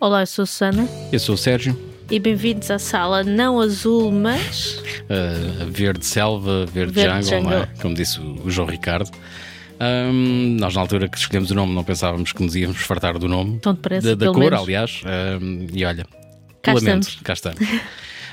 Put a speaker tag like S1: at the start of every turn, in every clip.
S1: Olá, eu sou a Susana
S2: Eu sou o Sérgio,
S1: e bem-vindos à sala não azul, mas
S2: uh, verde selva, verde,
S1: Verde
S2: jungle, não é?
S1: jungle.
S2: como disse o, João Ricardo. Ahm, nós, na altura que escolhemos o nome, não pensávamos que nos íamos fartar do nome,
S1: Tão depressa,
S2: da, da cor,
S1: menos.
S2: aliás. Ahm, e olha,
S1: Cá
S2: lamento,
S1: estamos.
S2: cá estamos.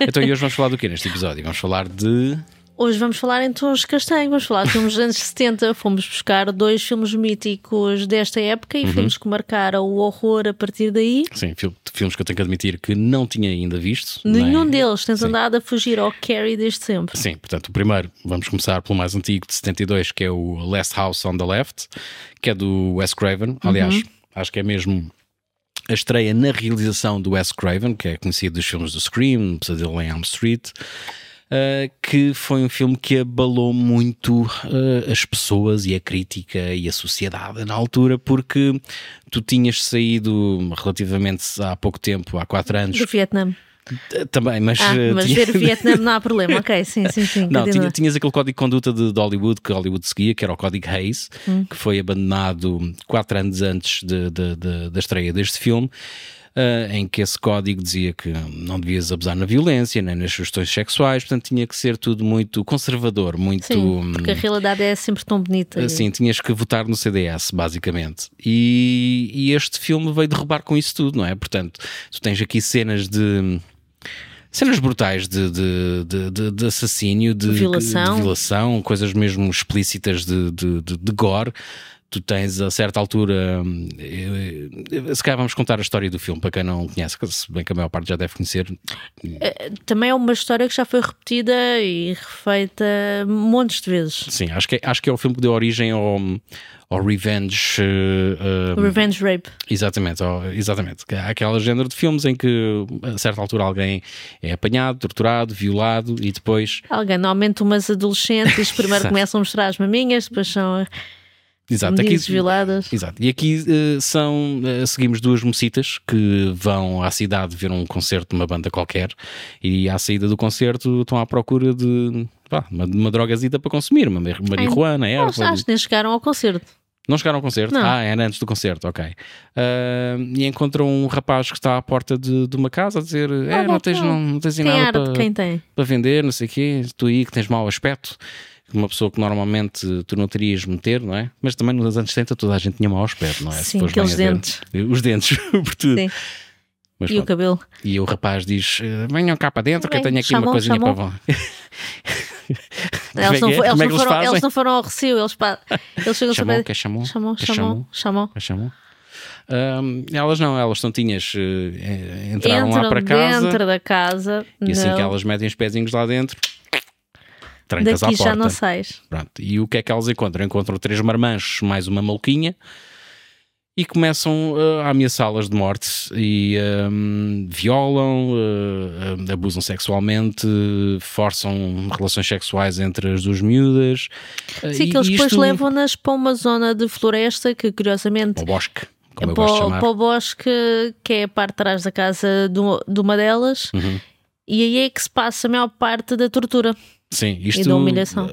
S2: então, e hoje vamos falar do quê neste episódio? Vamos falar de.
S1: Hoje vamos falar em tons castanhos, vamos falar de filmes dos anos 70. Fomos buscar dois filmes míticos desta época e
S2: Uhum.
S1: filmes que marcaram o horror a partir daí.
S2: Sim, fil- filmes que eu tenho que admitir que não tinha ainda visto.
S1: Nenhum
S2: nem-
S1: deles tens
S2: Sim.
S1: andado a fugir ao Carrie desde sempre.
S2: Sim, portanto, o primeiro, vamos começar pelo mais antigo de 72, que é o Last House on the Left, que é do Wes Craven. Aliás, acho que é mesmo a estreia na realização do Wes Craven, que é conhecido dos filmes do Scream, Pesadelo em Elm Street. Uh, que foi um filme que abalou muito uh, as pessoas e a crítica e a sociedade na altura, porque tu tinhas saído relativamente há pouco tempo, há quatro anos,
S1: Do Vietnã.
S2: eh, também, mas,
S1: Ah, mas
S2: tinha-
S1: ver o Vietnã não há problema. Ok, sim, sim, sim.
S2: não, tinha- tinhas aquele código de conduta de, de Hollywood que Hollywood seguia, que era o código Hayes,
S1: Hum.
S2: que foi abandonado quatro anos antes de- de- de- da estreia deste filme. Ah, em que esse código dizia que não devias abusar na violência, nem nas questões sexuais, portanto tinha que ser tudo muito conservador, muito.
S1: Sim, porque a realidade é sempre tão bonita.
S2: Assim, tinhas que votar no CDS, basicamente. E, e este filme veio derrubar com isso tudo, não é? Portanto, tu tens aqui cenas de. Cenas brutais de, de, de, de- assassínio, de
S1: Violação.
S2: de violação, coisas mesmo explícitas de gore. Tu tens a certa altura. hum, eh, eh, Se calhar vamos contar a história do filme para quem não conhece, se bem que a maior parte já deve conhecer.
S1: Também é uma história que já foi repetida e refeita montes de vezes.
S2: Sim, acho que, é, acho que é o filme que deu origem ao, ao Revenge. eh, eh,
S1: Revenge Rape.
S2: Exatamente, ó, exatamente. Há aquele género de filmes em que a certa altura alguém é apanhado, torturado, violado e depois.
S1: Alguém, normalmente umas adolescentes, primeiro começam a mostrar as maminhas, depois são
S2: Exato, aqui,
S1: violadas.
S2: exato. E aqui eh, são. eh, seguimos duas mocitas que vão à cidade ver um concerto de uma banda qualquer e à saída do concerto estão à procura de. pá, uma, uma drogazita para consumir, uma mar- marihuana, erva.
S1: Eles acho que nem chegaram ao concerto.
S2: Não chegaram ao concerto?
S1: Não.
S2: Ah, era antes do concerto, ok. Ah, e encontram um rapaz que está à porta de, de uma casa a dizer: É, não tens, não, não tens nada para,
S1: quem tem?
S2: para vender, não sei o quê, tu aí que tens mau aspecto, uma pessoa que normalmente tu não terias meter, não é? Mas também nos anos 70 toda a gente tinha mau aspecto, não é?
S1: Sim,
S2: bem
S1: aqueles
S2: a ver.
S1: dentes.
S2: Os dentes, por tudo.
S1: Sim.
S2: Mas
S1: E o
S2: pronto.
S1: cabelo?
S2: E o rapaz diz: "Eh, Venham cá para dentro que eu tenho aqui
S1: chamou,
S2: uma coisinha
S1: chamou.
S2: para vós.
S1: Eles,
S2: é
S1: não,
S2: é?
S1: eles
S2: é
S1: não
S2: eles
S1: foram,
S2: fazem?
S1: eles não foram ao Recio, eles, pa- eles chegam
S2: Chamou,
S1: a
S2: que chamou,
S1: chamou,
S2: que
S1: chamou, chamou.
S2: chamou. Ahm, elas não, elas são tinhas, eh, entraram
S1: Entram
S2: lá para casa.
S1: dentro da casa.
S2: E assim
S1: não.
S2: que elas metem os pezinhos lá dentro, trancas à
S1: Daqui
S2: porta.
S1: já não sais.
S2: Pronto. E o que é que elas encontram? Encontram três marmanjos, mais uma maluquinha, e começam uh, a ameaçá-las de morte e um, violam, uh, abusam sexualmente, forçam relações sexuais entre as duas miúdas.
S1: Sim,
S2: e
S1: que eles depois
S2: isto-
S1: levam-nas para uma zona de floresta que, curiosamente,
S2: Ao bosque, como eu
S1: para,
S2: gosto de
S1: o-
S2: chamar.
S1: para o bosque, que é a parte de trás da casa de uma, de uma delas,
S2: Uhum.
S1: e aí é que se passa a maior parte da tortura.
S2: Sim, isto.
S1: da humilhação.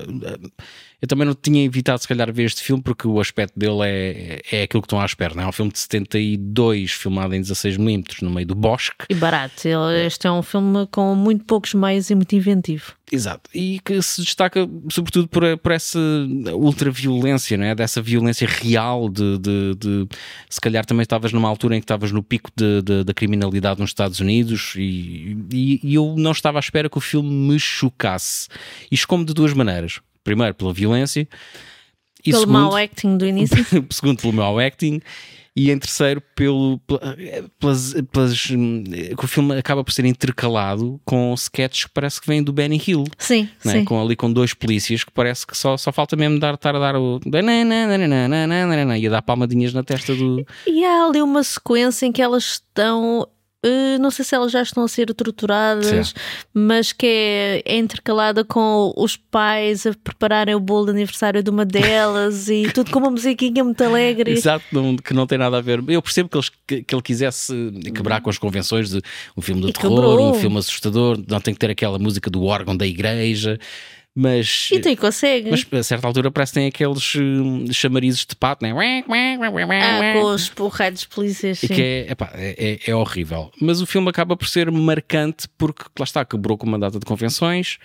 S2: Eu também não tinha evitado, se calhar, ver este filme porque o aspecto dele é, é aquilo que estão à espera. Não é? é um filme de 72, filmado em 16mm, no meio do bosque.
S1: E barato. Este é um filme com muito poucos meios e muito inventivo.
S2: Exato. E que se destaca, sobretudo, por, por essa ultraviolência, não é? Dessa violência real de, de, de- Se calhar também estavas numa altura em que estavas no pico de- da criminalidade nos Estados Unidos e, e- e eu não estava à espera que o filme me chocasse. Isto como de duas maneiras. Primeiro, pela violência. E
S1: Pelo
S2: segundo,
S1: mau acting do início.
S2: segundo pelo mau acting e em terceiro pelo pela- pelas, pelas hum, que o filme acaba por ser intercalado com sketches que parece que vêm do Benny Hill
S1: Sim,
S2: não é?
S1: sim.
S2: com ali com dois polícias que parece que só, só falta mesmo dar, estar a dar o e a dar palmadinhas na testa do
S1: E há ali uma sequência em que elas estão. Eh, não sei se elas já estão a ser torturadas,
S2: Sim.
S1: mas que é, é intercalada com os pais a prepararem o bolo de aniversário de uma delas e tudo com uma musiquinha muito alegre.
S2: Exato, que não tem nada a ver. Eu percebo que, eles, que, que ele quisesse quebrar com as convenções de um filme de
S1: E
S2: terror,
S1: quebrou.
S2: um filme assustador, não tem que ter aquela música do órgão da igreja. Mas,
S1: E tem consegue.
S2: mas a certa altura parece que tem aqueles hum, chamarizes de pato, né?
S1: ah, com os porreiros de polícias,
S2: E que é, epá, é, é- é horrível. Mas o filme acaba por ser marcante porque, lá está, quebrou com uma data de convenções,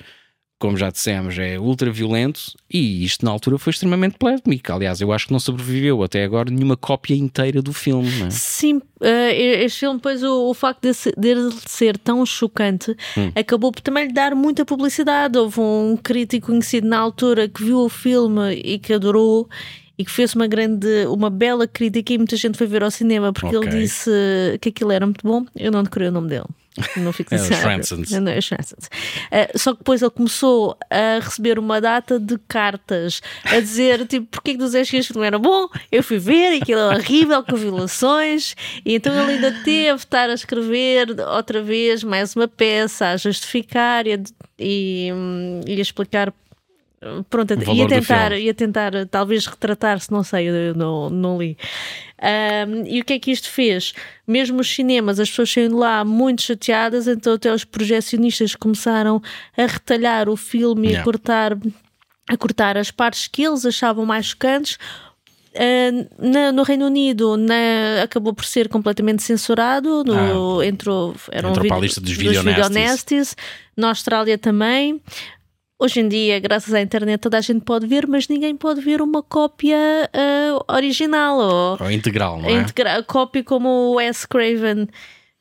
S2: como já dissemos, é ultra violento e isto na altura foi extremamente polémico. Aliás, eu acho que não sobreviveu até agora nenhuma cópia inteira do filme. Não é?
S1: Sim, eh, este filme, pois o, o facto de, dele ser tão chocante
S2: Hum.
S1: acabou por também lhe dar muita publicidade. Houve um crítico conhecido na altura que viu o filme e que adorou e que fez uma grande, uma bela crítica e muita gente foi ver ao cinema porque
S2: Ok.
S1: ele disse que aquilo era muito bom. Eu não decorei o nome dele. Não fico
S2: É o
S1: sincera.
S2: Schransons.
S1: Não, é o Schransons. Eh, só que depois ele começou a receber uma data de cartas a dizer tipo, porquê que dos que não era bom? Eu fui ver e aquilo é horrível com violações e então ele ainda teve de estar a escrever outra vez mais uma peça a justificar e a, e, hum, e a explicar Pronto,
S2: valor
S1: ia tentar, ia tentar eh, talvez retratar-se, não sei, eu não, não li. Ahm, e o que é que isto fez? Mesmo os cinemas, as pessoas saíram lá muito chateadas, então até os projecionistas começaram a retalhar o filme e
S2: Yeah.
S1: a cortar, a cortar as partes que eles achavam mais chocantes. Ah, na- no Reino Unido na- acabou por ser completamente censurado no, entrou, era um
S2: Entrou para a lista dos videonasties.
S1: na Austrália também Hoje em dia, graças à internet, toda a gente pode ver, mas ninguém pode ver uma cópia ah, original ou
S2: Ou integral, não
S1: a
S2: é?
S1: integra- a cópia como o Wes Craven.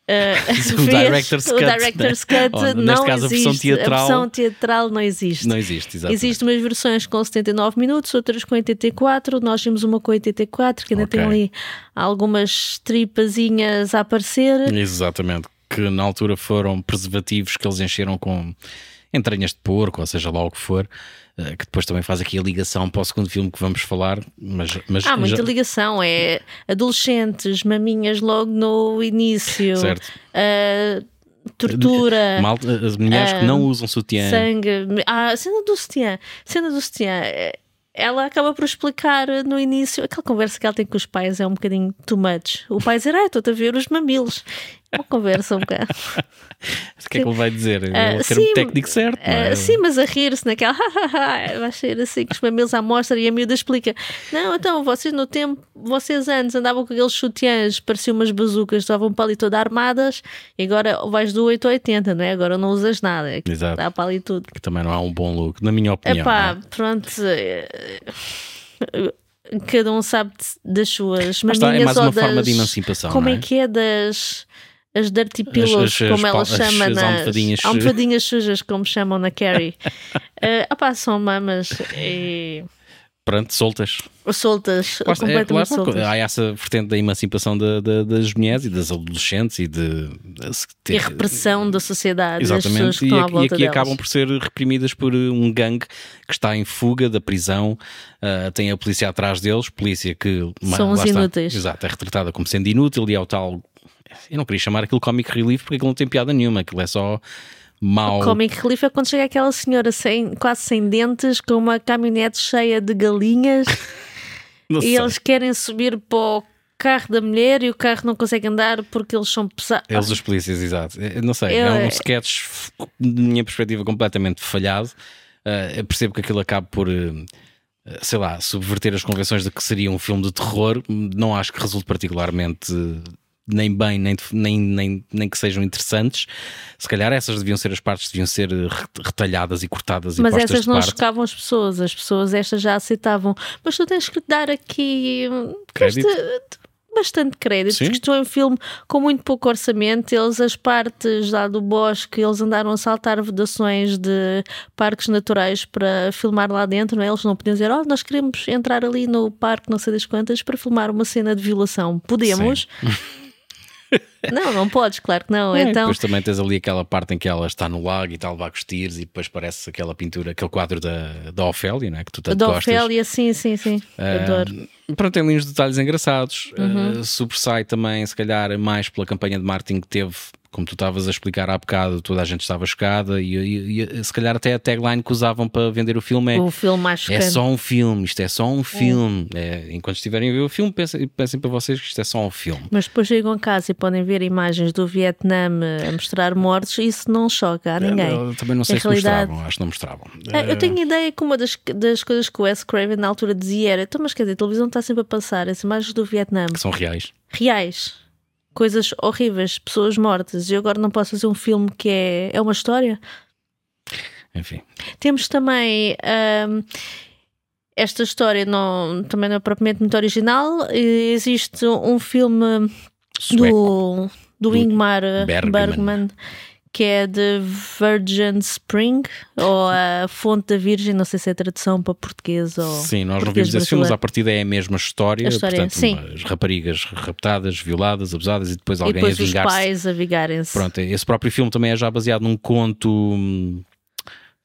S1: ah,
S2: O director's
S1: o
S2: cut,
S1: director's
S2: né?
S1: cut
S2: Ou, neste
S1: não
S2: caso, a versão
S1: existe.
S2: teatral-
S1: A versão teatral não existe.
S2: Não existe, exatamente.
S1: Existem umas versões com 79 minutos, outras com 84. Nós vimos uma com 84, que ainda
S2: Ok.
S1: tem ali algumas tripazinhas a aparecer.
S2: Exatamente. Que na altura foram preservativos que eles encheram com entranhas de porco, ou seja lá o que for, eh, que depois também faz aqui a ligação para o segundo filme que vamos falar. Mas, mas
S1: Há muita
S2: já-
S1: ligação, é adolescentes, maminhas logo no início,
S2: Certo.
S1: ah, tortura,
S2: as mulheres que não usam sutiã.
S1: sangue. Ah, a cena do sutiã, cena do sutiã. eh, Ela acaba por explicar no início aquela conversa que ela tem com os pais é um bocadinho too much. O pai dizer, ah, estou-te a ver os mamilos. É Uma conversa um bocado.
S2: O que é que ele vai dizer? É
S1: Ah,
S2: o termo
S1: sim,
S2: técnico certo. não é?
S1: Ah, sim, mas a rir-se naquela vai ser assim com os mamilos à mostra e a miúda explica: Não, então vocês no tempo, vocês antes andavam com aqueles sutiãs, pareciam umas bazucas, estavam para ali toda armadas e agora vais do 8 ao 80, não é? Agora não usas nada, é que
S2: Exato.
S1: dá para ali tudo.
S2: Que também não é um bom look, na minha opinião.
S1: Epá,
S2: é?
S1: pronto. eh, Cada um sabe das suas
S2: está, é mais uma
S1: das...
S2: forma de emancipação.
S1: Como é?
S2: é?
S1: que é das as dirty pillows,
S2: as- as
S1: como ela chama
S2: as
S1: nas
S2: almofadinhas-
S1: almofadinhas sujas, como chamam na Carrie. uh, opá, são mamas e
S2: Pronto, soltas.
S1: soltas,
S2: está, é,
S1: completamente
S2: lá está,
S1: soltas.
S2: há essa vertente da emancipação da- da- das mulheres e das adolescentes e de. de
S1: E a repressão da sociedade,
S2: Exatamente, e, aqui- e aqui acabam por ser reprimidas por uh, um gangue que está em fuga da prisão. Uh, tem a polícia atrás deles, polícia que
S1: São os
S2: está,
S1: inúteis.
S2: Exato, é retratada como sendo inútil e é o tal. Eu não queria chamar aquilo comic relief porque aquilo não tem piada nenhuma, aquilo é só mau.
S1: O Comic Relief é quando chega aquela senhora sem, quase sem dentes, com uma caminhonete cheia de galinhas e
S2: sei.
S1: eles querem subir para o carro da mulher e o carro não consegue andar porque eles são pesados.
S2: Eles, os polícias, exato. Eu não sei,
S1: Eu-
S2: é um sketch, de minha perspectiva, completamente falhado. Uh, eu percebo que aquilo acaba por, uh, sei lá, subverter as convenções de que seria um filme de terror. Não acho que resulte particularmente nem bem, nem, nem, nem, nem que sejam interessantes. Se calhar essas deviam ser as partes, deviam ser re- retalhadas e cortadas e
S1: Mas
S2: postas
S1: essas não
S2: parte.
S1: chocavam as pessoas, as pessoas estas já aceitavam. Mas tu tens que dar aqui hum,
S2: Crédito?
S1: bastante, bastante crédito,
S2: Sim.
S1: porque isto é um filme com muito pouco orçamento. Eles, as partes lá do bosque, eles andaram a saltar vedações de parques naturais para filmar lá dentro, não é? Eles não podiam dizer, oh, nós queremos entrar ali no parque, não sei das quantas, para filmar uma cena de violação. Podemos? não, não podes, claro que não.
S2: É,
S1: então,
S2: Depois também tens ali aquela parte em que ela está no lago e está a levar com os tiros e depois parece aquela pintura, aquele quadro da, da Ofélia, não é? que tu tanto
S1: da
S2: gostas.
S1: Ofélia, sim, sim, sim. Adoro.
S2: Ah, pronto, tem ali uns detalhes engraçados.
S1: Uhum.
S2: Sobressai também, se calhar, mais pela campanha de marketing que teve como tu estavas a explicar há bocado, toda a gente estava chocada e, e, e, se calhar até a tagline que usavam para vender o filme é
S1: O filme mais
S2: é só um filme, isto é só um filme. É, enquanto estiverem a ver o filme, pensem, pensem para vocês que isto é só um filme.
S1: Mas depois chegam a casa e podem ver imagens do Vietnã a mostrar mortes, isso não choca a ninguém.
S2: Eu também não sei se
S1: realidade-
S2: mostravam, acho que não mostravam. Eh,
S1: Eu tenho ideia que uma das, das coisas que o Wes Craven na altura dizia era: então, mas quer dizer, a televisão está sempre a passar as imagens do Vietnã
S2: que são reais.
S1: reais, coisas horríveis, pessoas mortas, e eu agora não posso fazer um filme que é, é uma história.
S2: Enfim,
S1: Temos também ahm, esta história, não, também não é propriamente muito original. Existe um filme
S2: sueco.
S1: do Do Ingmar
S2: Bergman.
S1: Bergman. Que é de Virgin Spring ou a Fonte da Virgem, não sei se é tradução para português ou
S2: Sim, nós não vimos esse filme, mas à partida é a mesma história.
S1: A história,
S2: portanto,
S1: sim.
S2: as raparigas raptadas, violadas, abusadas e depois
S1: E
S2: alguém
S1: depois
S2: a
S1: os
S2: vingar-se.
S1: pais a vingarem-se.
S2: Pronto, esse próprio filme também é já baseado num conto. hum,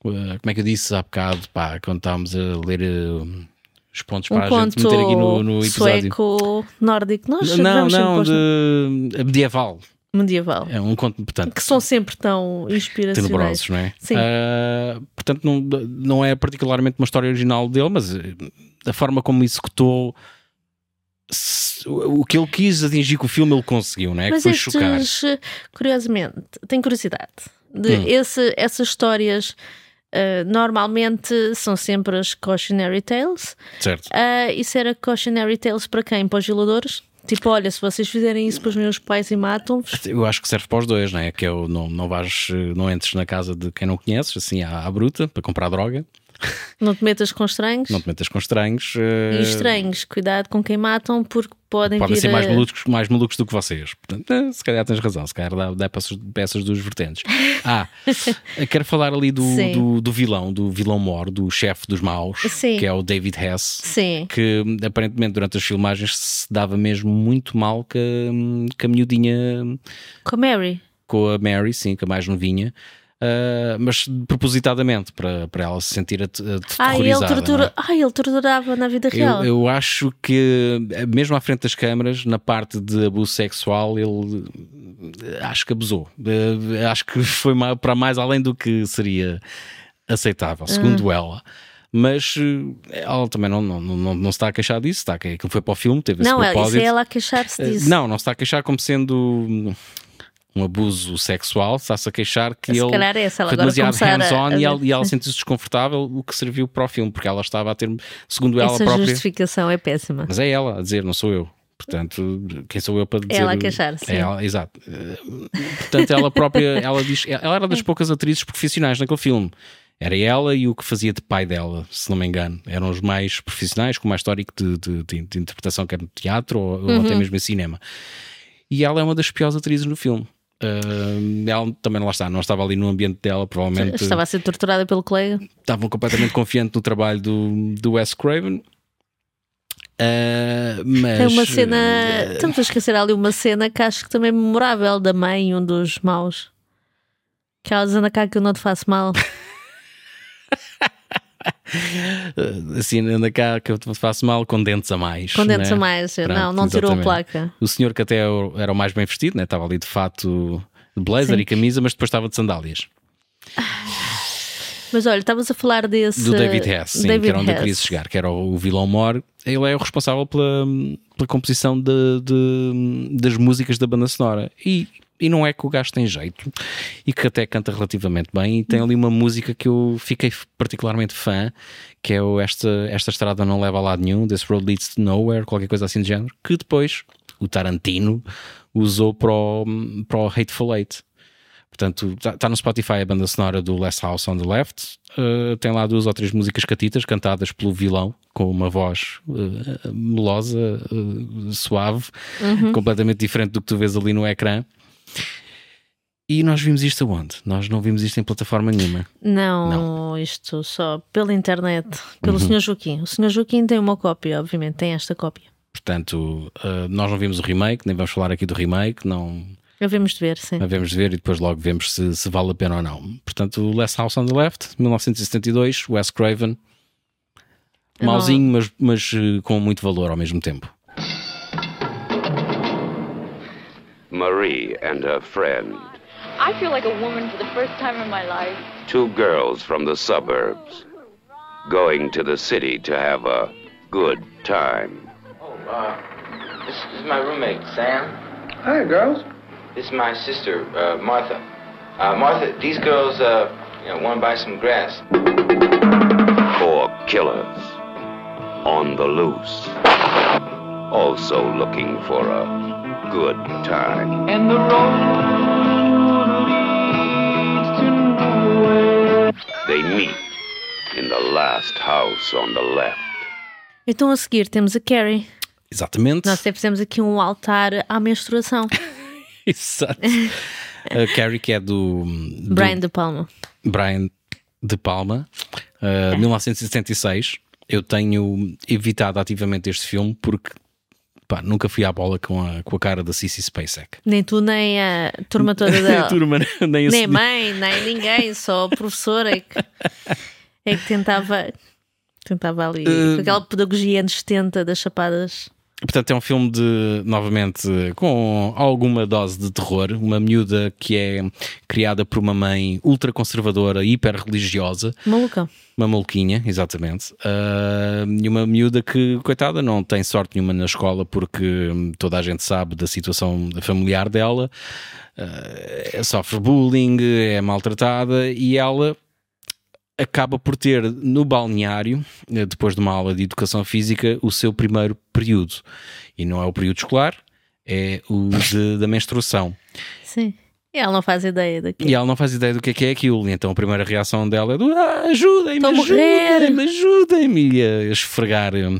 S2: uh, Como é que eu disse há bocado? Pá, quando estávamos a ler uh, os pontos
S1: Um
S2: para a gente meter aqui no, no episódio.
S1: sueco nórdico. Nós
S2: Não, não,
S1: os
S2: de medieval.
S1: Medieval.
S2: É um conto, portanto,
S1: Que são sempre tão inspiracionais.
S2: tenebrosos, não é?
S1: Sim.
S2: Ah, portanto, não, não é particularmente uma história original dele, mas eh, a forma como executou o que ele quis atingir com o filme, ele conseguiu, não é?
S1: Mas
S2: que foi chocar.
S1: estes, curiosamente, tenho curiosidade. De
S2: Hum.
S1: esse- essas histórias ah, normalmente são sempre as cautionary tales.
S2: Certo.
S1: Ah, isso era cautionary tales para quem? Para os violadores? Tipo, olha, se vocês fizerem isso para os meus pais e matam-vos,
S2: Eu acho que serve para os dois, não é? Que é o não, não vais, não entres na casa de quem não conheces, assim à, à bruta, para comprar droga,
S1: não te metas com estranhos.
S2: não te metas com estranhos. eh,
S1: E estranhos, cuidado com quem matam, porque podem
S2: Podem ser mais
S1: a-
S2: malucos, mais malucos do que vocês. Portanto, eh, se calhar tens razão, se calhar dá, dá peças, peças dos vertentes. Ah, quero falar ali do, do, do vilão, do vilão mor, do chefe dos maus,
S1: Sim.
S2: que é o David Hess.
S1: Sim,
S2: Que aparentemente durante as filmagens se dava mesmo muito mal com a, com a miudinha,
S1: com a Mary.
S2: com a Mary, sim, com a mais novinha. Ah, mas propositadamente para, para ela se sentir at-
S1: Ah, ele,
S2: aterrorizada. não é?
S1: ah, ele torturava na vida real.
S2: Eu, eu acho que, mesmo à frente das câmaras, na parte de abuso sexual, ele eh, acho que abusou. Eh, Acho que foi para mais além do que seria aceitável, segundo
S1: Ah.
S2: ela. Mas eh, ela também não, não, não, não se está a queixar disso, está que foi para o filme, teve
S1: não,
S2: esse
S1: é- isso
S2: propósito.
S1: é ela a queixar-se
S2: Eh,
S1: disso.
S2: Não, não se está a queixar como sendo um abuso sexual, está-se a queixar que
S1: Se
S2: ele
S1: é, ela
S2: foi
S1: agora
S2: demasiado hands-on
S1: a
S2: e ela, ela sentiu-se desconfortável, o que serviu para o filme, porque ela estava a ter, segundo ela
S1: Essa
S2: própria.
S1: justificação é péssima.
S2: Mas é ela a dizer, não sou eu. Portanto, quem sou eu para dizer.
S1: Ela a queixar-se,
S2: É
S1: sim.
S2: ela, exato. Portanto, ela própria, ela diz, ela era das poucas atrizes profissionais naquele filme. Era ela e o que fazia de pai dela, se não me engano. Eram os mais profissionais, com mais histórico de, de, de- de interpretação, quer no teatro ou, ou
S1: Uhum.
S2: até mesmo em cinema. E ela é uma das piores atrizes no filme. Eh, ela também lá está, não estava ali no ambiente dela, provavelmente
S1: Estava a ser torturada pelo colega.
S2: estavam completamente confiantes no trabalho do, do Wes Craven. Ah, mas
S1: Tem uma cena.
S2: eh,
S1: Estamos a esquecer ali uma cena que acho que também é memorável da mãe, um dos maus. Que ela diz anda cá que eu não te faço mal.
S2: assim, anda cá que eu te faço mal com dentes a mais.
S1: Com dentes
S2: né?
S1: a mais.
S2: Pronto,
S1: não, não tirou a placa.
S2: O senhor que até era o mais bem vestido, né? estava ali de fato de blazer
S1: Sim.
S2: e camisa, mas depois estava de sandálias.
S1: Mas olha, estavas a falar desse.
S2: Do David Hess, sim,
S1: David
S2: que era onde eu
S1: Hess.
S2: queria chegar, que era o, o vilão Mor. Ele é o responsável pela, pela composição de, de- das músicas da banda sonora. E, e não é que o gajo tem jeito e que até canta relativamente bem. E tem ali uma música que eu fiquei particularmente fã, que é o esta, esta estrada não leva a lado nenhum, This Road Leads to Nowhere, qualquer coisa assim do género, que depois o Tarantino usou para o, para o Hateful Eight. Portanto, está no Spotify a banda sonora do Last House on the Left. Uh, tem lá duas ou três músicas catitas cantadas pelo vilão, com uma voz uh, melosa, uh, suave, completamente diferente do que tu vês ali no ecrã. E nós vimos isto aonde? Nós não vimos isto em plataforma nenhuma.
S1: Não, isto só pela internet, pelo
S2: Uhum.
S1: Sr. Joaquim. O Sr. Joaquim tem uma cópia, obviamente, tem esta cópia.
S2: Portanto, uh, nós não vimos o remake, nem vamos falar aqui do remake, não
S1: Havemos de ver, sim.
S2: havemos de ver e depois logo vemos se, se vale a pena ou não. Portanto, o Last House on the Left, 1972, Wes Craven.
S1: Não-
S2: Mauzinho, mas, mas eh, com muito valor ao mesmo tempo.
S3: Marie and her friend I feel like a woman for the first time in my life.
S4: Two girls from the suburbs going to the city to have a good time.
S5: Oh, uh, this, this is my roommate, Sam.
S6: Hi, girls.
S5: This is my sister, uh, Martha. Uh, Martha, these girls, uh, you know, want to buy some grass.
S4: Four killers on the loose. Also looking for a good time.
S6: And the road
S4: They meet in the last house on the left.
S1: Então a seguir temos a Carrie.
S2: Exatamente.
S1: Nós até fizemos aqui um altar à menstruação.
S2: Exato. A Carrie, que é do, do
S1: Brian De Palma.
S2: Brian De Palma, uh, 1976. Eu tenho evitado ativamente este filme porque pá, nunca fui à bola com a, com a cara da Cissy Spacek.
S1: Nem tu, nem a turma toda
S2: Nem
S1: dela.
S2: a turma, nem a
S1: nem mãe, nem ninguém, só o professor é que, é que tentava, tentava ali,
S2: Uh,
S1: aquela pedagogia anos 70 das chapadas.
S2: Portanto, é um filme de, novamente, com alguma dose de terror. Uma miúda que é criada por uma mãe ultraconservadora, hiper religiosa,
S1: Maluca.
S2: uma maluquinha, exatamente. Ah, e uma miúda que, coitada, não tem sorte nenhuma na escola porque hum, toda a gente sabe da situação familiar dela. Ah, sofre bullying, é maltratada e ela acaba por ter no balneário, eh, depois de uma aula de educação física, o seu primeiro período. E não é o período escolar, é o de- da menstruação.
S1: Sim. E ela não faz ideia daquilo.
S2: E ela não faz ideia do que é que é aquilo. E então a primeira reação dela é do ah, ajudem-me,
S1: Estou a morrer."
S2: ajudem-me, ajudem-me. E a esfregar hum,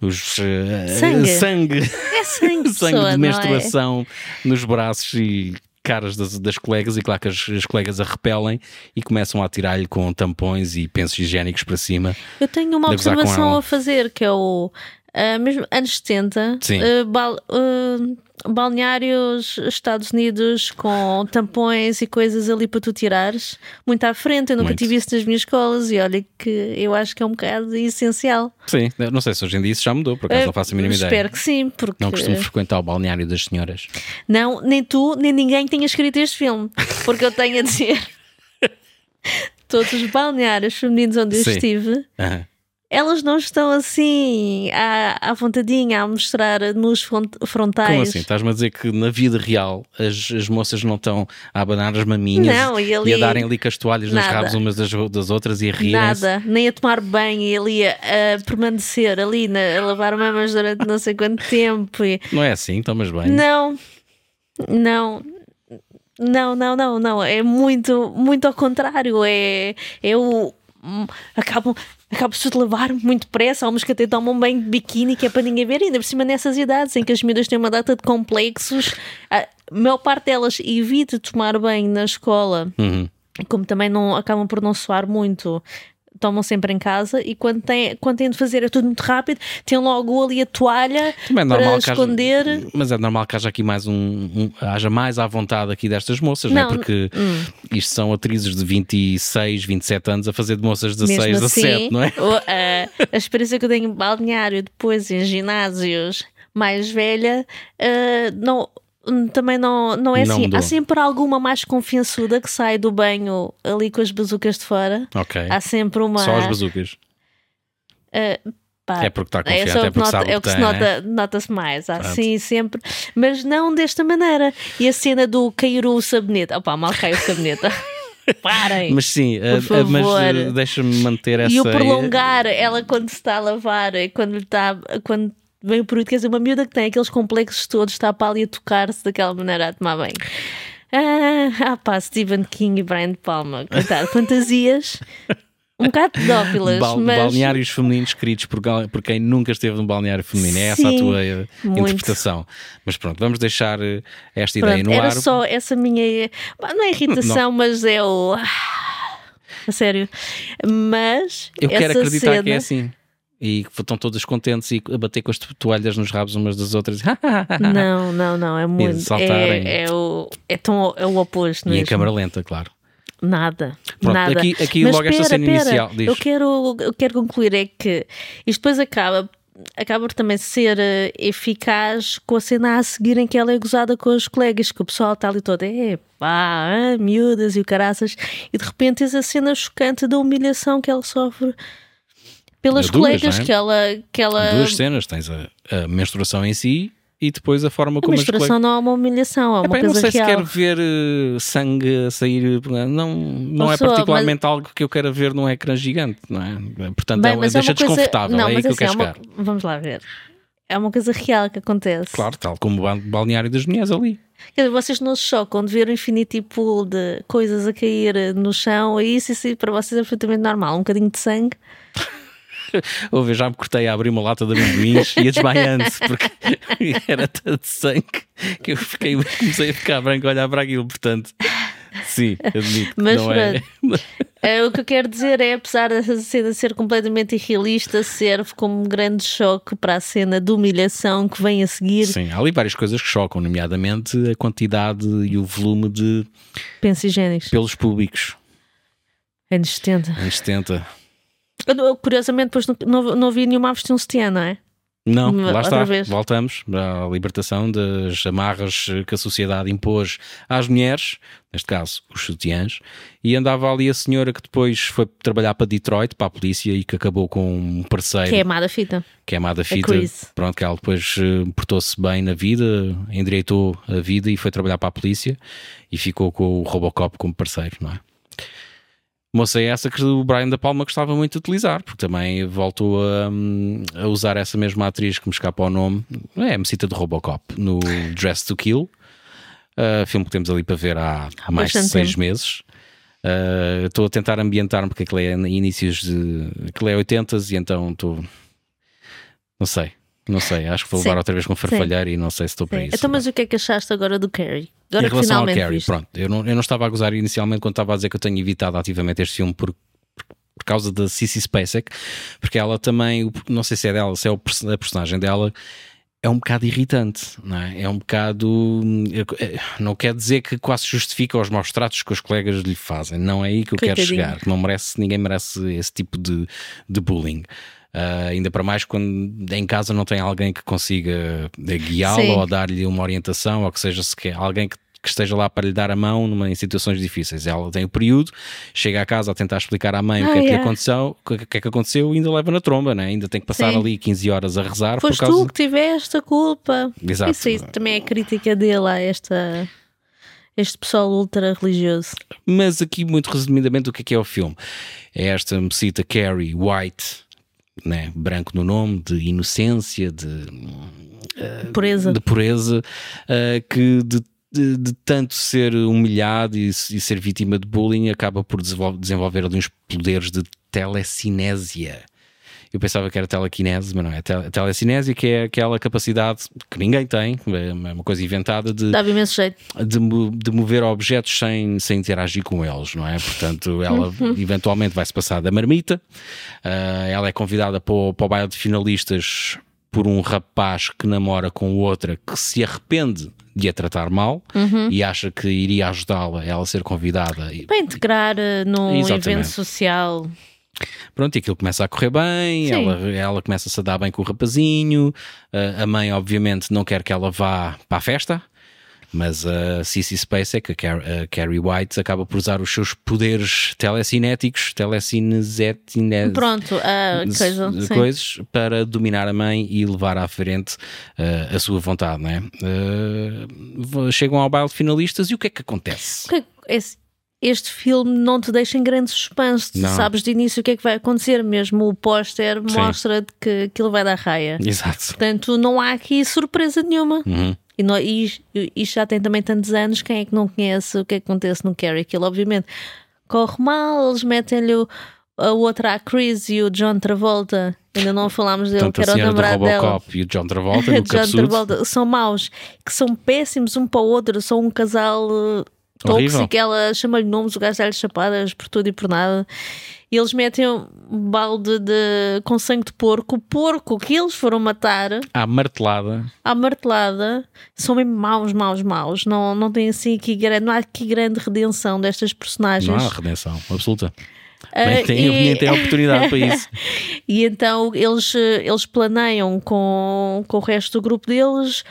S2: os eh,
S1: Sangue.
S2: sangue,
S1: É sangue, de
S2: sangue
S1: pessoa,
S2: de
S1: é?
S2: menstruação nos braços e caras das, das colegas. E claro que as, as colegas a repelem e começam a atirar-lhe com tampões e pensos higiênicos para cima.
S1: Eu tenho uma observação a fazer, que é o. ah, mesmo anos 70,
S2: Sim.
S1: ah, bal- ah, balneários Estados Unidos com tampões e coisas ali para tu tirares, muito à frente. Eu nunca
S2: Muito.
S1: tive isso nas minhas escolas e olha que eu acho que é um bocado essencial.
S2: Sim, não sei se hoje em dia isso já mudou, por acaso não faço a mínima
S1: Espero
S2: ideia.
S1: que sim, porque
S2: Não costumo frequentar o balneário das senhoras.
S1: não, nem tu, nem ninguém tenha escrito este filme, porque eu tenho a dizer. Todos os balneários femininos onde eu
S2: Sim.
S1: estive,
S2: Aham.
S1: Elas não estão assim à, à vontadinha a mostrar nos front- frontais.
S2: Como assim? Estás-me a dizer que na vida real as, as moças não estão a abanar as maminhas
S1: Não, e ali-
S2: a darem ali com as toalhas nas
S1: Nada.
S2: rabos umas das, das outras e a rirem
S1: Nada, nem a tomar banho e ali a, a permanecer ali na- a lavar mamas durante não sei quanto tempo. e-
S2: Não é assim, tomas bem.
S1: Não, não, não, não, não, não. É muito, muito ao contrário. É, é o. Acabam, acabam-se de lavar muito depressa. Há umas que até tomam banho de biquíni que é para ninguém ver, ainda por cima nessas idades em que as miúdas têm uma data de complexos. A maior parte delas evita tomar banho na escola,
S2: Uhum.
S1: como também não acabam por não suar muito. Tomam sempre em casa e quando têm, quando têm de fazer é tudo muito rápido, têm logo ali a toalha
S2: Também é
S1: para
S2: que haja-
S1: esconder.
S2: mas é normal que haja aqui mais um, um- haja mais à vontade aqui destas moças, não,
S1: Não, hum.
S2: é? Porque isto são atrizes de 26, 27 anos a fazer de moças de 16,
S1: Mesmo
S2: 17,
S1: assim,
S2: não é?
S1: o- a, a experiência que eu tenho em balneário depois em ginásios mais velha ah, não, também não, não é
S2: Não
S1: assim.
S2: mudou.
S1: Há sempre alguma mais confiançuda que sai do banho ali com as bazucas de fora.
S2: Ok.
S1: Há sempre uma.
S2: Só as bazucas.
S1: pá,
S2: É porque está
S1: é
S2: confiante, é
S1: que
S2: porque
S1: nota-
S2: sabe
S1: é
S2: o que
S1: que se
S2: tem,
S1: nota, nota-se mais, assim sempre, mas não desta maneira. E a cena do cair o sabonete, opá, mal cai o sabonete. Parem!
S2: Mas sim,
S1: Por
S2: eh, mas eh, deixa-me manter essa.
S1: E o prolongar, ela quando se está a lavar, e quando está, quando vem o período, quer dizer, uma miúda que tem aqueles complexos todos, está para ali a tocar-se daquela maneira a tomar bem. Ah, ah pá, Stephen King e Brian Palma, coitado, fantasias um bocado pedófilas,
S2: Bal-
S1: mas
S2: Balneários femininos escritos por, por quem nunca esteve num balneário feminino. É essa a
S1: Sim,
S2: tua eh,
S1: muito.
S2: interpretação. Mas pronto, vamos deixar eh, esta ideia
S1: pronto,
S2: no
S1: era
S2: ar.
S1: só essa minha, não é irritação, mas é o... A sério. Mas
S2: Eu quero acreditar
S1: cena,
S2: que é assim. E que estão todas contentes e a bater com as toalhas nos rabos umas das outras.
S1: Não, não, não, é muito.
S2: saltarem.
S1: É, é, o, é, tão, é o oposto
S2: e em
S1: mesmo.
S2: câmara lenta, claro.
S1: Nada.
S2: Pronto,
S1: nada.
S2: aqui- aqui
S1: Mas
S2: logo esta
S1: espera,
S2: cena
S1: espera,
S2: inicial, diz.
S1: Eu quero, eu quero concluir é que isto depois acaba acaba por também ser eh, eficaz com a cena a seguir em que ela é gozada com os colegas, que o pessoal está ali todo, é pá, ah, miúdas e o caraças, e de repente tens a cena chocante da humilhação que ela sofre pelas
S2: Duas,
S1: colegas,
S2: não é?
S1: que ela. Que ela
S2: Duas cenas, tens a, a menstruação em si e depois a forma
S1: a
S2: como as
S1: menstruação não é uma humilhação, é uma
S2: Epá, eu não
S1: coisa
S2: sei se
S1: real.
S2: quero ver eh, sangue a sair, não, não é
S1: Pessoa,
S2: particularmente algo que eu quero ver num ecrã gigante, não é? Portanto,
S1: Bem,
S2: é,
S1: mas é
S2: deixa
S1: uma coisa-
S2: desconfortável,
S1: não,
S2: é aí
S1: mas
S2: que eu
S1: assim,
S2: quero
S1: é uma-
S2: chegar.
S1: Vamos lá ver. É uma coisa real que acontece.
S2: Claro, tal como o ba- balneário das mulheres ali.
S1: Quer dizer, vocês não se chocam de ver um infinity pool de coisas a cair eh, no chão, e isso, isso para vocês é absolutamente normal. Um bocadinho de sangue.
S2: Ouve, já me cortei a abrir uma lata de amendoins e a desmaiando porque era tanto sangue que eu fiquei, comecei a ficar branco a olhar para aquilo. Portanto, sim, admito.
S1: Mas
S2: não é.
S1: É, o que eu quero dizer é, apesar da cena ser completamente irrealista, serve como um grande choque para a cena de humilhação que vem a seguir.
S2: Sim, há ali várias coisas que chocam, nomeadamente a quantidade e o volume de
S1: Pensa higiênicos.
S2: pelos públicos.
S1: Anos 70.
S2: Anos 70.
S1: Eu, Curiosamente, depois não, não, vi nenhuma um sutiã, não é?
S2: Não, lá está.
S1: vez.
S2: Voltamos à libertação das amarras que a sociedade impôs às mulheres, neste caso os sutiãs, e andava ali a senhora que depois foi trabalhar para Detroit, para a polícia, e que acabou com um parceiro
S1: Que é amada fita.
S2: que é amada fita.
S1: Chris.
S2: Pronto, que ela depois eh, portou-se bem na vida, endireitou a vida e foi trabalhar para a polícia e ficou com o Robocop como parceiro, não é? Moça é essa que o Brian da Palma gostava muito de utilizar, porque também voltou a, a usar essa mesma atriz que me escapa ao nome, é a mecita do Robocop, no Dress to Kill, uh, filme que temos ali para ver há, há mais de seis
S1: tempo.
S2: meses. Uh, Estou a tentar ambientar-me porque aquilo é inícios de. aquilo é 80 e então estou. Não sei, não sei. Acho que vou
S1: Sim.
S2: levar outra vez com farfalheiro e não sei se estou para
S1: Sim.
S2: isso.
S1: Então, mas o que é que achaste agora do Carrie? Agora
S2: em
S1: que
S2: relação ao
S1: finalmente
S2: Carrie,
S1: viste.
S2: pronto, eu não, eu não estava a gozar inicialmente quando estava a dizer que eu tenho evitado ativamente este filme por, por causa da Cici Spacek, porque ela também, não sei se é dela, se é o a personagem dela, é um bocado irritante, não é? É um bocado. é, Não quer dizer que quase justifica os maus tratos que os colegas lhe fazem, não é aí que eu quero
S1: Coitadinho.
S2: chegar. Não merece, ninguém merece esse tipo de, de bullying. Ah, ainda para mais quando em casa não tem alguém que consiga eh, guiá-lo ou dar-lhe uma orientação, ou que seja sequer alguém que, que esteja lá para lhe dar a mão numa, em situações difíceis. Ela tem o período, chega a casa a tentar explicar à mãe o que
S1: Ah,
S2: é que aconteceu, o que, é que aconteceu e ainda leva na tromba, né? ainda tem que passar
S1: Sim.
S2: ali 15 horas a rezar
S1: Foste
S2: por causa.
S1: tu que tiveste a culpa.
S2: Exato.
S1: Isso, isso também é crítica dele a esta, este pessoal ultra religioso.
S2: Mas aqui, muito resumidamente, o que é que é o filme? É esta mecita Carrie White, né? branco no nome, de inocência, de,
S1: Pureza.
S2: de pureza, eh, que de, de- de tanto ser humilhado e, e ser vítima de bullying acaba por desenvol- desenvolver ali uns poderes de telecinésia. Eu pensava que era telecinese, mas não é. Tele- Telecinésia, que é aquela capacidade que ninguém tem, é uma coisa inventada de
S1: Dava imenso jeito.
S2: de, de mover objetos sem, sem interagir com eles, não é? Portanto, ela eventualmente vai se passar da marmita. Ah, ela é convidada para o, para o baile de finalistas por um rapaz que namora com outra que se arrepende de a tratar mal e acha que iria ajudá-la ela a ser convidada.
S1: Para integrar eh, num
S2: Exatamente.
S1: evento social.
S2: Pronto, e aquilo começa a correr bem,
S1: Sim.
S2: ela, ela começa-se a dar bem com o rapazinho, ah, a mãe obviamente não quer que ela vá para a festa, mas a Cici Spacek, a, Car a Carrie White, acaba por usar os seus poderes telecinéticos, telecineséticos,
S1: Pronto, a coisa. sim.
S2: coisas para dominar a mãe e levar à frente ah, a sua vontade, não é? Ah, chegam ao baile de finalistas e o que é que acontece?
S1: O que é que- esse- Este filme não te deixa em grande suspense. Tu
S2: Não.
S1: sabes de início o que é que vai acontecer, mesmo o póster mostra que aquilo vai dar raia.
S2: Exato.
S1: Portanto, não há aqui surpresa nenhuma.
S2: Uhum.
S1: E, não, e isto já tem também tantos anos, quem é que não conhece o que é que acontece no Carrie? Aquilo, obviamente, corre mal, eles metem-lhe o- a outra, a Chris e o John Travolta. Ainda não falámos dele,
S2: Tanto
S1: que era o
S2: senhora do
S1: namorado dela.
S2: Robocop e o John Travolta
S1: John. Travolta são maus, que são péssimos um para o outro, são um casal uh, tóxico. Ela chama-lhe nomes, o gajo dá-lhe chapadas por tudo e por nada. E eles metem um balde de, com sangue de porco. O porco que eles foram matar
S2: À martelada.
S1: à martelada são mesmo maus, maus, maus. Não, não tem assim aqui grande, não há aqui grande redenção destas personagens.
S2: Não há redenção absoluta. Nem
S1: Ah,
S2: tem,
S1: e-
S2: nem tem oportunidade para isso.
S1: E então eles, eles planeiam com, com o resto do grupo deles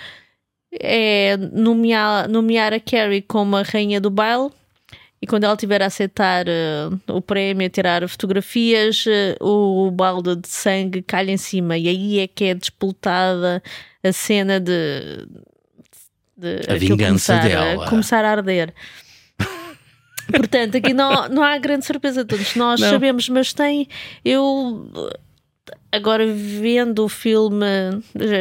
S1: é nomear, nomear a Carrie como a rainha do baile. E quando ela estiver a aceitar eh, o prémio, a tirar fotografias, eh, o balde de sangue calha em cima. E aí é que é despoltada a cena de. de
S2: A vingança
S1: começar,
S2: dela.
S1: A, começar a arder. Portanto, aqui não, não há grande surpresa. Todos nós
S2: Não.
S1: sabemos, mas tem. Eu agora vendo o filme,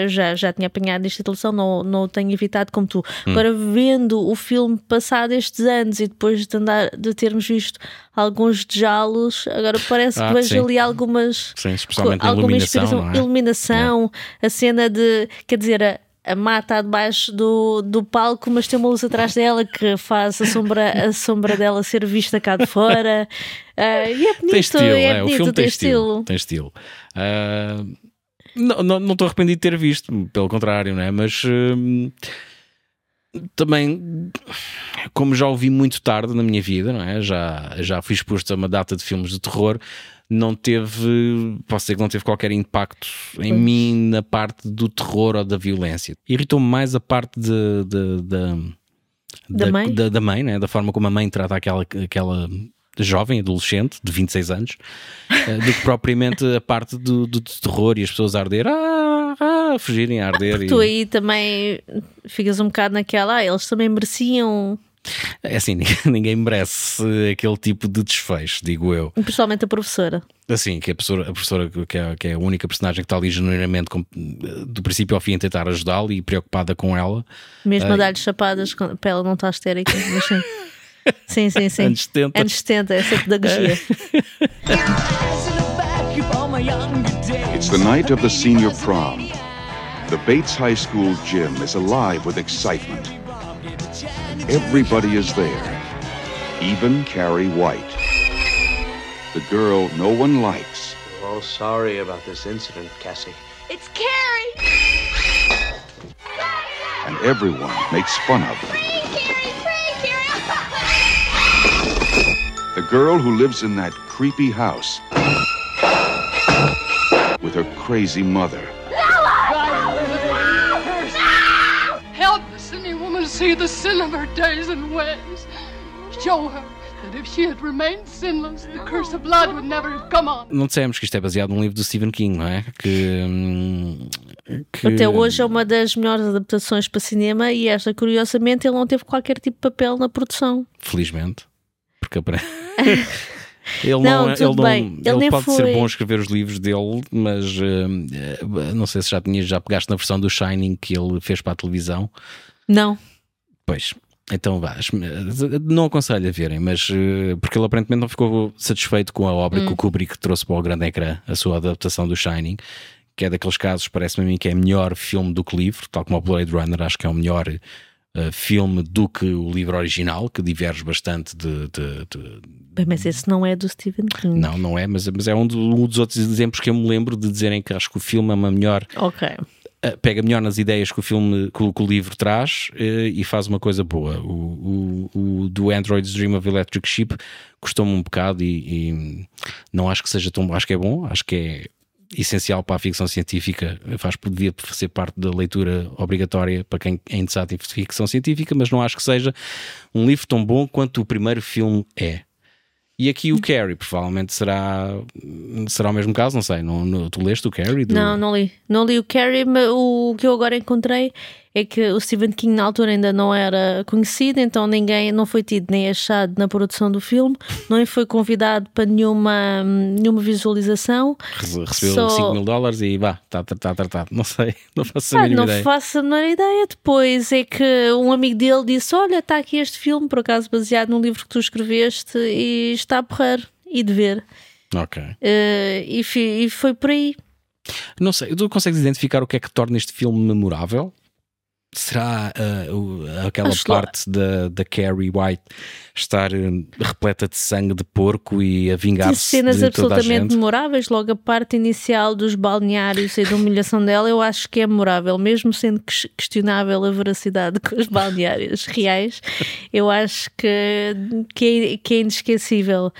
S1: já, já, tinha apanhado esta televisão, não, não o tenho evitado como tu.
S2: Hum.
S1: Agora vendo o filme passado estes anos e depois de, andar, de termos visto alguns diálogos, agora parece
S2: Ah,
S1: que vejo
S2: sim.
S1: ali algumas.
S2: Sim, especialmente
S1: alguma
S2: iluminação,
S1: inspiração.
S2: é?
S1: Iluminação, a cena de. Quer dizer, a, a mata debaixo do, do palco, mas tem uma luz atrás dela que faz a sombra, a sombra dela ser vista cá de fora. Ah, e é bonito,
S2: Tem estilo,
S1: é,
S2: é, o
S1: bonito,
S2: filme tem,
S1: tem
S2: estilo.
S1: estilo.
S2: Tem estilo. Ah, não não- não estou arrependido de ter visto, pelo contrário, não é? Mas hum, também, como já o vi muito tarde na minha vida, não é? Já, já fui exposto a uma data de filmes de terror. Não teve, posso dizer que não teve qualquer impacto em mim na parte do terror ou da violência. Irritou-me mais a parte de, de- da-
S1: Da mãe?
S2: da, da mãe, né? da forma como a mãe trata aquela, aquela jovem, adolescente, de 26 anos, eh, do que propriamente a parte do, do terror e as pessoas a arder, ah, ah, a fugirem a arder.
S1: Tu
S2: e-
S1: aí também ficas um bocado naquela, ah, eles também mereciam,
S2: É assim, ninguém, merece aquele tipo de desfecho, digo eu.
S1: principalmente a professora.
S2: Assim, que a professora, a professora que, é, que é a única personagem que está ali genuinamente com- do princípio ao fim a tentar ajudá-lo e preocupada com ela.
S1: Mesmo a
S2: Ai.
S1: dar-lhe chapadas para ela não estar histérica. Mas sim. sim, sim, sim.
S2: Anos 70.
S1: Anos 70, essa pedagogia.
S7: It's the night of the senior prom. The Bates High School gym is alive with excitement. Everybody is there, even Carrie White. The girl no one likes.
S8: We're all sorry about this incident, Cassie.
S3: It's Carrie!
S7: and everyone makes fun of her. The girl who lives in that creepy house with her crazy mother.
S9: See the sin of her days and ways. Show her that if she had remained sinless, the curse of blood would never have come on.
S2: Não dissemos que isto é baseado num livro do Stephen King, não é? Que, hum, que-
S1: Até hoje é uma das melhores adaptações para cinema e esta, curiosamente, ele não teve qualquer tipo de papel na produção.
S2: Felizmente. Porque Ele não,
S1: Não,
S2: é- ele, não,
S1: bem. Ele
S2: ele
S1: nem
S2: pode
S1: foi-
S2: ser bom a escrever os livros dele, mas eh, não sei se já tinhas, já pegaste na versão do Shining que ele fez para a televisão.
S1: Não.
S2: Pois, então vá, não aconselho a verem, mas eh, porque ele aparentemente não ficou satisfeito com a obra
S1: Hum.
S2: que o Kubrick trouxe para o grande ecrã, a sua adaptação do Shining, que é daqueles casos, parece-me a mim, que é melhor filme do que livro, tal como o Blade Runner, acho que é o melhor eh, filme do que o livro original, que diverge bastante de- de- de,
S1: Bem, Mas esse não é do Stephen King.
S2: não, não é, mas, mas é um, do- um dos outros exemplos que eu me lembro de dizerem que acho que o filme é uma melhor.
S1: Ok.
S2: Eh, Pega melhor nas ideias que o filme, que o, livro traz eh, e faz uma coisa boa. O, o, o do Android's Dream of Electric Sheep custou-me um bocado e, e não acho que seja tão. Acho que é bom, acho que é essencial para a ficção científica. Faz, devia ser parte da leitura obrigatória para quem é interessado em ficção científica, mas não acho que seja um livro tão bom quanto o primeiro filme é. E aqui o Carrie, provavelmente será, será o mesmo caso, não sei. Não, não- tu leste o Carrie? Do...
S1: Não, não li. Não li o Carrie, mas o que eu agora encontrei é que o Stephen King na altura ainda não era conhecido, então ninguém não foi tido nem achado na produção do filme, nem foi convidado para nenhuma, nenhuma visualização.
S2: Rece- Recebeu
S1: Só-
S2: 5 mil dólares e vá, está tá, tratado. Não sei, não faço a
S1: Ah,
S2: mínima
S1: não
S2: ideia.
S1: faço a menor ideia. Depois é que um amigo dele disse: Olha, está aqui este filme, por acaso baseado num livro que tu escreveste, e está a porrer e de ver.
S2: Ok.
S1: Eh, e, e foi por aí.
S2: Não sei, tu consegues identificar o que é que torna este filme memorável? Será o- aquela
S1: Acho
S2: parte da, da Carrie White estar eh, repleta de sangue de porco e a vingar-se
S1: cenas
S2: de toda a
S1: absolutamente memoráveis. Logo, a parte inicial dos balneários e da humilhação dela, eu acho que é memorável, mesmo sendo ques- questionável a veracidade com os balneários reais. Eu acho que, que, é, que é inesquecível.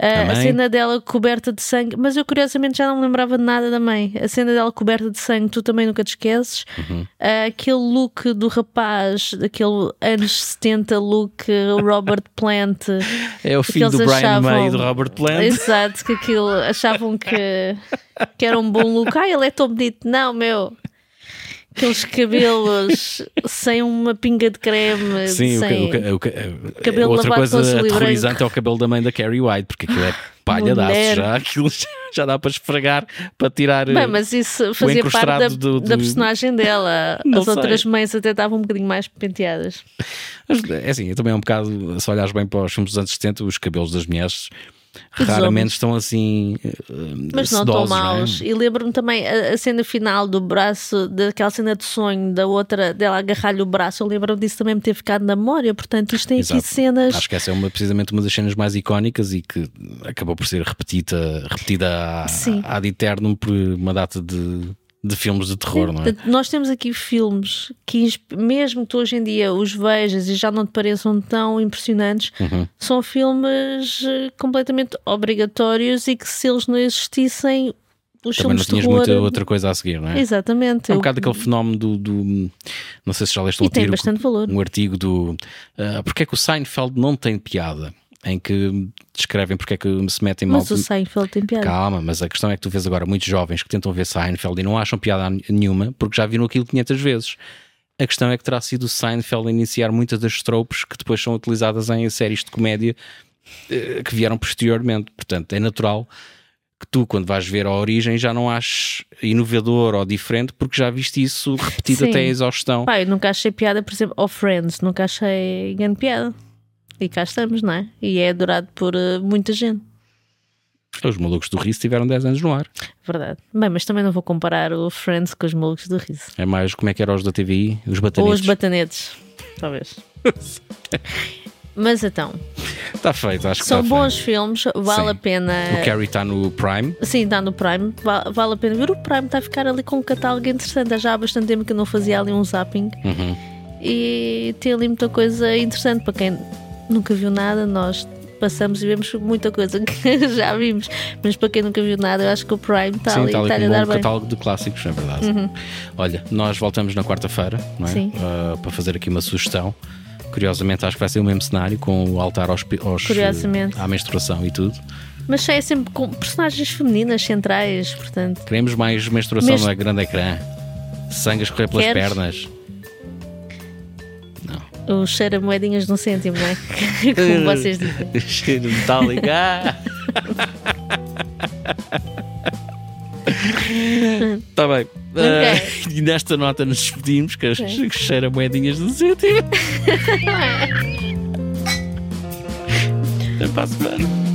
S1: Ah, a cena dela coberta de sangue, mas eu curiosamente já não me lembrava de nada da mãe. A cena dela coberta de sangue, tu também nunca te esqueces.
S2: Uhum.
S1: Ah, aquele look do rapaz, aquele anos 70 look Robert Plant.
S2: É o filho do Brian
S1: achavam-
S2: May e do Robert Plant.
S1: Exato, que aquilo achavam que, que era um bom look. Ah, ele é tão bonito. Não, meu. Aqueles cabelos sem uma pinga de creme,
S2: Sim, o,
S1: sem...
S2: o ca- o ca-
S1: Cabelo
S2: outra
S1: lavado com
S2: coisa aterrorizante
S1: branco.
S2: é o cabelo da mãe da Carrie White, porque aquilo é palhadaço já, aquilo já, dá para esfregar, para tirar.
S1: Bem, mas isso fazia parte da,
S2: encrustado do-
S1: da
S2: do-
S1: personagem dela.
S2: Não
S1: As
S2: sei.
S1: outras mães até estavam um bocadinho mais penteadas.
S2: Mas, é assim, também é um bocado, se olhares bem para os filmes dos anos 70, os cabelos das mulheres raramente estão assim. eh,
S1: Mas não tão
S2: sedosos, não é?
S1: maus. E lembro-me também a, a cena final do braço, daquela cena de sonho, da outra, dela agarrar-lhe o braço. Eu lembro-me disso também me ter ficado na memória. Portanto, isto tem
S2: Exato.
S1: aqui cenas.
S2: Acho que essa é uma, precisamente uma das cenas mais icónicas e que acabou por ser repetida, repetida ad eternum por uma data de, de filmes de terror, não é?
S1: Nós temos aqui filmes que, mesmo que tu hoje em dia os vejas e já não te pareçam tão impressionantes,
S2: Uhum.
S1: são filmes eh, completamente obrigatórios e que se eles não existissem, os
S2: Também não
S1: filmes
S2: tinhas
S1: terror.
S2: muita outra coisa a seguir, não é?
S1: Exatamente.
S2: É um
S1: Eu-
S2: bocado aquele fenómeno do, do- Não sei se já leste um
S1: tem
S2: artigo,
S1: bastante valor.
S2: um artigo do. ah, porque é que o Seinfeld não tem piada? Em que descrevem porque é que se metem mal.
S1: Mas o Seinfeld tem piada.
S2: Calma, mas a questão é que tu vês agora muitos jovens que tentam ver Seinfeld e não acham piada nenhuma porque já viram aquilo 500 vezes. A questão é que terá sido o Seinfeld a iniciar muitas das tropes que depois são utilizadas em séries de comédia eh, que vieram posteriormente. Portanto, é natural que tu, quando vais ver a origem, já não aches inovador ou diferente porque já viste isso repetido
S1: Sim.
S2: até a exaustão.
S1: Pá, eu nunca achei piada, por exemplo, ao Friends, nunca achei grande piada. E cá estamos, não é? E é adorado por eh, muita gente.
S2: Os malucos do riso tiveram 10 anos no ar.
S1: Verdade. Bem, mas também não vou comparar o Friends com os malucos do riso.
S2: É mais como é que eram os da TVI, os
S1: Ou
S2: batanetes.
S1: os batanetes, talvez. mas então,
S2: Está feito, acho que
S1: são
S2: está
S1: bons filmes, vale
S2: Sim.
S1: a pena.
S2: feito. O Carrie está no Prime.
S1: Sim, está no Prime, va- vale a pena ver. O Prime está a ficar ali com um catálogo interessante. Já há bastante tempo que eu não fazia ali um zapping
S2: Uhum.
S1: e tem ali muita coisa interessante para quem nunca viu nada. Nós passamos e vemos muita coisa que já vimos, mas para quem nunca viu nada, eu acho que o Prime está
S2: Sim,
S1: ali,
S2: está ali
S1: está
S2: um bom
S1: bem.
S2: catálogo de clássicos, é verdade.
S1: Uhum.
S2: Olha, nós voltamos na quarta-feira, é? Ah, para fazer aqui uma sugestão. Curiosamente, acho que vai ser o mesmo cenário com o altar aos, aos,
S1: Curiosamente.
S2: à menstruação e tudo.
S1: Mas é sempre com personagens femininas centrais, portanto.
S2: Queremos mais menstruação
S1: Mas-
S2: no grande ecrã. Sangue a escorrer pelas
S1: Queres?
S2: pernas.
S1: O cheiro a moedinhas de um cêntimo, não é? Como vocês dizem.
S2: Cheiro metálico. Está bem. Ah, e nesta nota nos despedimos, que, as-
S1: Ok.
S2: que cheira a moedinhas do cêntimo. Até para a semana.